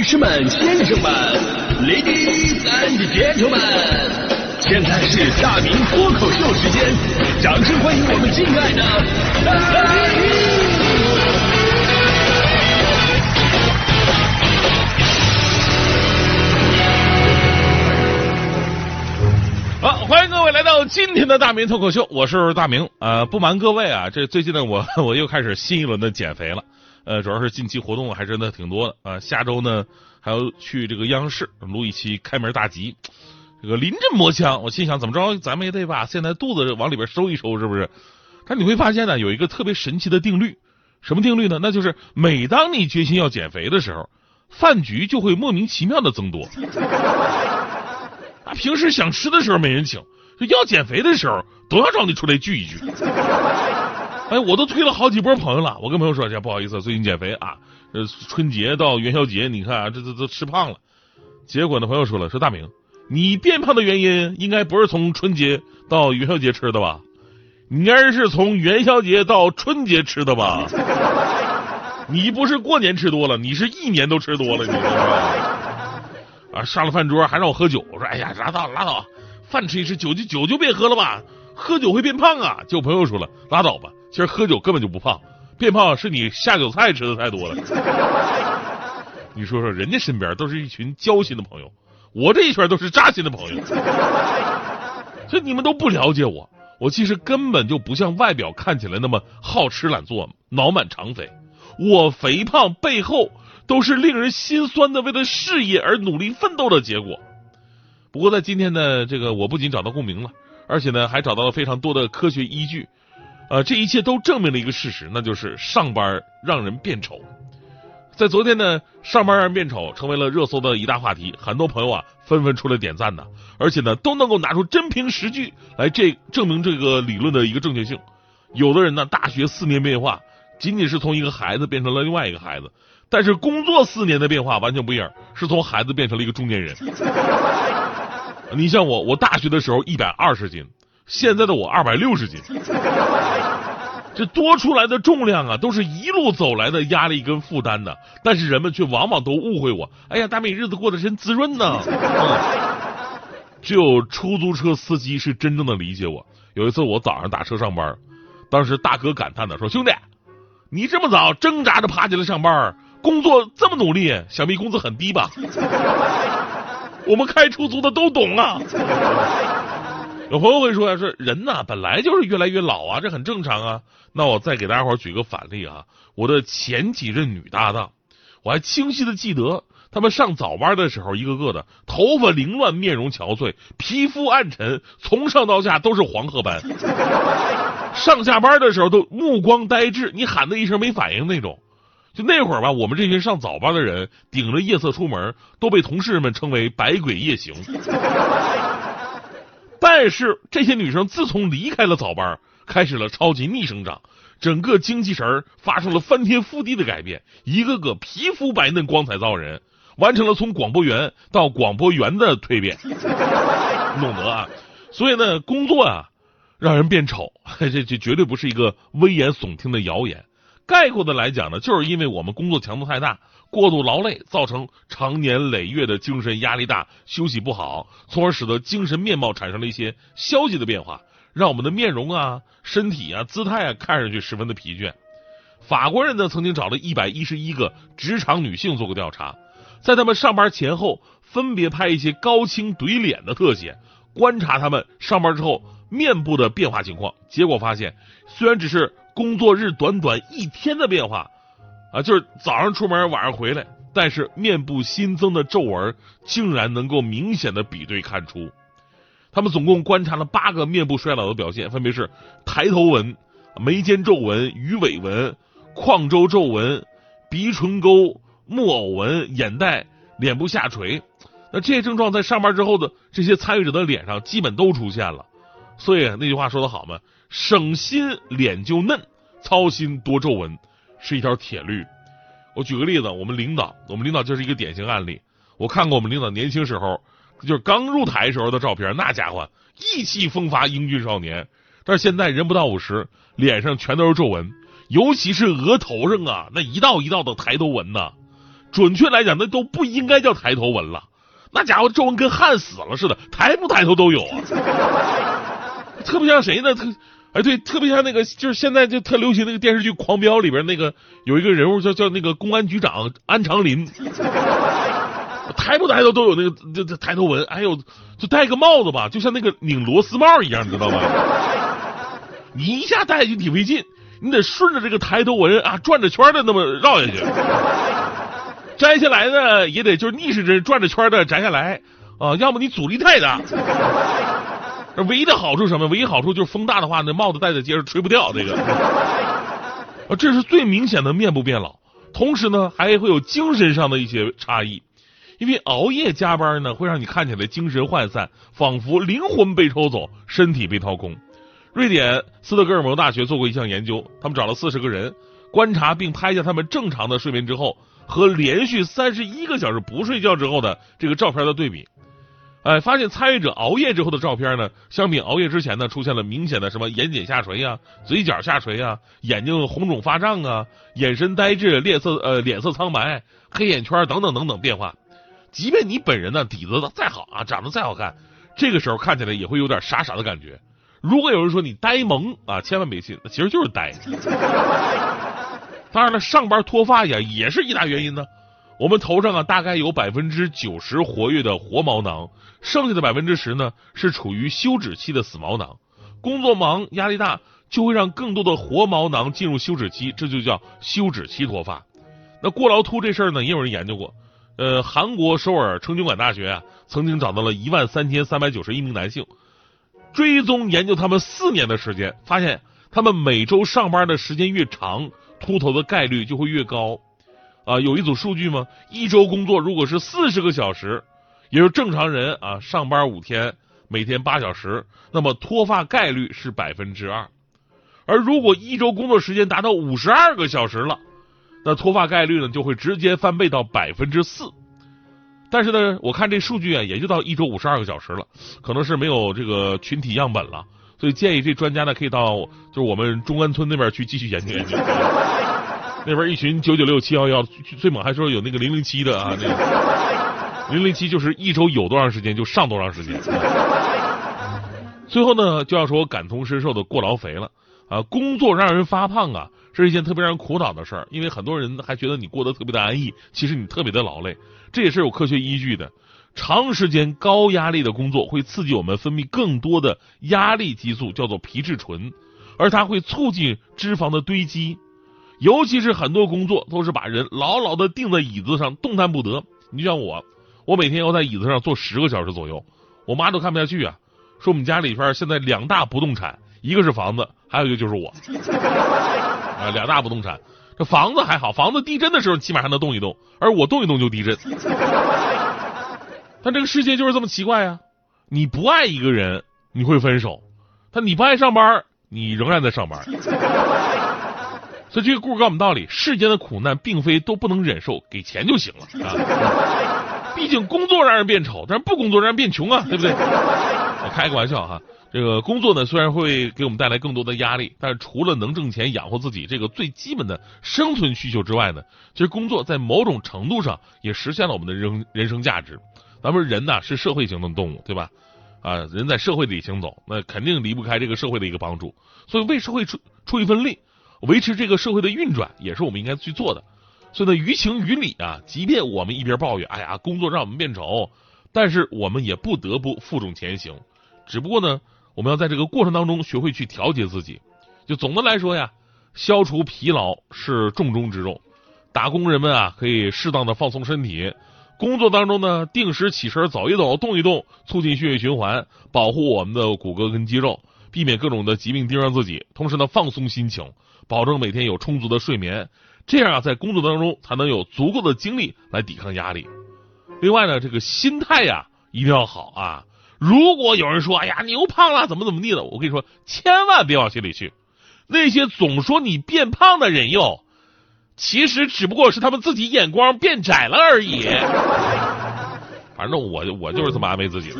女士们、先生们，Ladies and Gentlemen，现在是大明脱口秀时间，掌声欢迎我们敬爱的大明！好，欢迎各位来到今天的大明脱口秀，我是大明。呃，不瞒各位啊，这最近呢，我 我又开始新一轮的减肥了。呃，主要是近期活动还真的挺多的啊。下周呢，还要去这个央视录一期开门大吉，这个临阵磨枪。我心想，怎么着，咱们也得把现在肚子往里边收一收，是不是？但你会发现呢，有一个特别神奇的定律，什么定律呢？那就是每当你决心要减肥的时候，饭局就会莫名其妙的增多。啊，平时想吃的时候没人请，要减肥的时候都要找你出来聚一聚。哎，我都推了好几波朋友了。我跟朋友说，这不好意思，最近减肥啊，呃，春节到元宵节，你看啊，这这都吃胖了。结果呢，朋友说了，说大明，你变胖的原因应该不是从春节到元宵节吃的吧？你应该是从元宵节到春节吃的吧？你不是过年吃多了，你是一年都吃多了，你知道吗？啊，上了饭桌还让我喝酒，我说哎呀，拉倒拉倒，饭吃一吃，酒就酒就别喝了吧，喝酒会变胖啊。结果朋友说了，拉倒吧，其实喝酒根本就不胖，变胖是你下酒菜吃的太多了。你说说，人家身边都是一群交心的朋友，我这一圈都是扎心的朋友，所以你们都不了解我，我其实根本就不像外表看起来那么好吃懒做、脑满肠肥，我肥胖背后。都是令人心酸的，为了事业而努力奋斗的结果。不过在今天呢，这个我不仅找到共鸣了，而且呢还找到了非常多的科学依据。呃，这一切都证明了一个事实，那就是上班让人变丑。在昨天呢，上班让人变丑成为了热搜的一大话题，很多朋友啊纷纷出来点赞呢，而且呢都能够拿出真凭实据来这证明这个理论的一个正确性。有的人呢，大学四年变化，仅仅是从一个孩子变成了另外一个孩子。但是工作四年的变化完全不一样，是从孩子变成了一个中年人。你像我，我大学的时候一百二十斤，现在的我二百六十斤，这多出来的重量啊，都是一路走来的压力跟负担的。但是人们却往往都误会我，哎呀，大美日子过得真滋润呢。只有出租车司机是真正的理解我。有一次我早上打车上班，当时大哥感叹的说：“兄弟，你这么早挣扎着爬起来上班。”工作这么努力，想必工资很低吧？我们开出租的都懂啊。有朋友会说呀，说人呐本来就是越来越老啊，这很正常啊。那我再给大家伙举个反例啊，我的前几任女搭档，我还清晰的记得，他们上早班的时候，一个个的头发凌乱，面容憔悴，皮肤暗沉，从上到下都是黄褐斑。上下班的时候都目光呆滞，你喊他一声没反应那种。就那会儿吧，我们这群上早班的人顶着夜色出门，都被同事们称为“百鬼夜行”。但是这些女生自从离开了早班，开始了超级逆生长，整个精气神发生了翻天覆地的改变，一个个皮肤白嫩、光彩照人，完成了从广播员到广播员的蜕变。弄得啊，所以呢，工作啊，让人变丑，这这绝对不是一个危言耸听的谣言。概括的来讲呢，就是因为我们工作强度太大，过度劳累，造成长年累月的精神压力大，休息不好，从而使得精神面貌产生了一些消极的变化，让我们的面容啊、身体啊、姿态啊看上去十分的疲倦。法国人呢，曾经找了一百一十一个职场女性做过调查，在他们上班前后分别拍一些高清怼脸的特写，观察他们上班之后面部的变化情况，结果发现，虽然只是。工作日短短一天的变化，啊，就是早上出门，晚上回来，但是面部新增的皱纹竟然能够明显的比对看出。他们总共观察了八个面部衰老的表现，分别是抬头纹、眉间皱纹、鱼尾纹、眶周皱纹、鼻唇沟、木偶纹、眼袋、脸部下垂。那这些症状在上班之后的这些参与者的脸上基本都出现了。所以那句话说的好嘛，省心脸就嫩。操心多皱纹是一条铁律。我举个例子，我们领导，我们领导就是一个典型案例。我看过我们领导年轻时候，就是刚入台时候的照片，那家伙意气风发，英俊少年。但是现在人不到五十，脸上全都是皱纹，尤其是额头上啊，那一道一道的抬头纹呐，准确来讲，那都不应该叫抬头纹了。那家伙皱纹跟焊死了似的，抬不抬头都有啊。特别像谁呢？特哎对，特别像那个，就是现在就特流行那个电视剧《狂飙》里边那个有一个人物叫叫那个公安局长安长林，抬不抬头都有那个这这抬头纹。还有就戴个帽子吧，就像那个拧螺丝帽一样，你知道吗？你一下戴就挺费劲，你得顺着这个抬头纹啊转着圈的那么绕下去。摘下来呢，也得就是逆时针转着圈的摘下来啊，要么你阻力太大。唯一的好处什么？唯一好处就是风大的话，那帽子戴在街上吹不掉。这个 啊，这是最明显的面部变老。同时呢，还会有精神上的一些差异，因为熬夜加班呢，会让你看起来精神涣散，仿佛灵魂被抽走，身体被掏空。瑞典斯德哥尔摩大学做过一项研究，他们找了四十个人，观察并拍下他们正常的睡眠之后和连续三十一个小时不睡觉之后的这个照片的对比。哎，发现参与者熬夜之后的照片呢，相比熬夜之前呢，出现了明显的什么眼睑下垂呀、嘴角下垂呀、眼睛红肿发胀啊、眼神呆滞、脸色呃脸色苍白、黑眼圈等等等等变化。即便你本人呢底子再好啊，长得再好看，这个时候看起来也会有点傻傻的感觉。如果有人说你呆萌啊，千万别信，其实就是呆。当然了，上班脱发呀也是一大原因呢。我们头上啊，大概有百分之九十活跃的活毛囊，剩下的百分之十呢是处于休止期的死毛囊。工作忙、压力大，就会让更多的活毛囊进入休止期，这就叫休止期脱发。那过劳秃这事儿呢，也有人研究过。呃，韩国首尔成均馆大学啊，曾经找到了一万三千三百九十一名男性，追踪研究他们四年的时间，发现他们每周上班的时间越长，秃头的概率就会越高。啊，有一组数据吗？一周工作如果是四十个小时，也就是正常人啊上班五天，每天八小时，那么脱发概率是百分之二。而如果一周工作时间达到五十二个小时了，那脱发概率呢就会直接翻倍到百分之四。但是呢，我看这数据啊，也就到一周五十二个小时了，可能是没有这个群体样本了，所以建议这专家呢可以到就是我们中关村那边去继续研究研究。那边一群九九六七幺幺，最猛还说有那个零零七的啊，那个零零七就是一周有多长时间就上多长时间。最后呢，就要说我感同身受的过劳肥了啊！工作让人发胖啊，是一件特别让人苦恼的事儿，因为很多人还觉得你过得特别的安逸，其实你特别的劳累，这也是有科学依据的。长时间高压力的工作会刺激我们分泌更多的压力激素，叫做皮质醇，而它会促进脂肪的堆积。尤其是很多工作都是把人牢牢的钉在椅子上，动弹不得。你就像我，我每天要在椅子上坐十个小时左右，我妈都看不下去啊，说我们家里边现在两大不动产，一个是房子，还有一个就是我 啊，两大不动产。这房子还好，房子地震的时候起码还能动一动，而我动一动就地震。但这个世界就是这么奇怪啊！你不爱一个人，你会分手；但你不爱上班，你仍然在上班。所以这个故事告诉我们道理：世间的苦难并非都不能忍受，给钱就行了啊！毕竟工作让人变丑，但是不工作让人变穷啊，对不对？我开个玩笑哈，这个工作呢虽然会给我们带来更多的压力，但是除了能挣钱养活自己这个最基本的生存需求之外呢，其实工作在某种程度上也实现了我们的人人生价值。咱们人呐是社会型的动物，对吧？啊，人在社会里行走，那肯定离不开这个社会的一个帮助，所以为社会出出一份力。维持这个社会的运转也是我们应该去做的，所以呢，于情于理啊，即便我们一边抱怨，哎呀，工作让我们变丑，但是我们也不得不负重前行。只不过呢，我们要在这个过程当中学会去调节自己。就总的来说呀，消除疲劳是重中之重。打工人们啊，可以适当的放松身体，工作当中呢，定时起身走一走，动一动，促进血液循环，保护我们的骨骼跟肌肉，避免各种的疾病盯上自己。同时呢，放松心情。保证每天有充足的睡眠，这样啊，在工作当中才能有足够的精力来抵抗压力。另外呢，这个心态呀一定要好啊。如果有人说，哎呀，你又胖了，怎么怎么地的，我跟你说，千万别往心里去。那些总说你变胖的人哟，其实只不过是他们自己眼光变窄了而已。反正我我就是这么安慰自己的。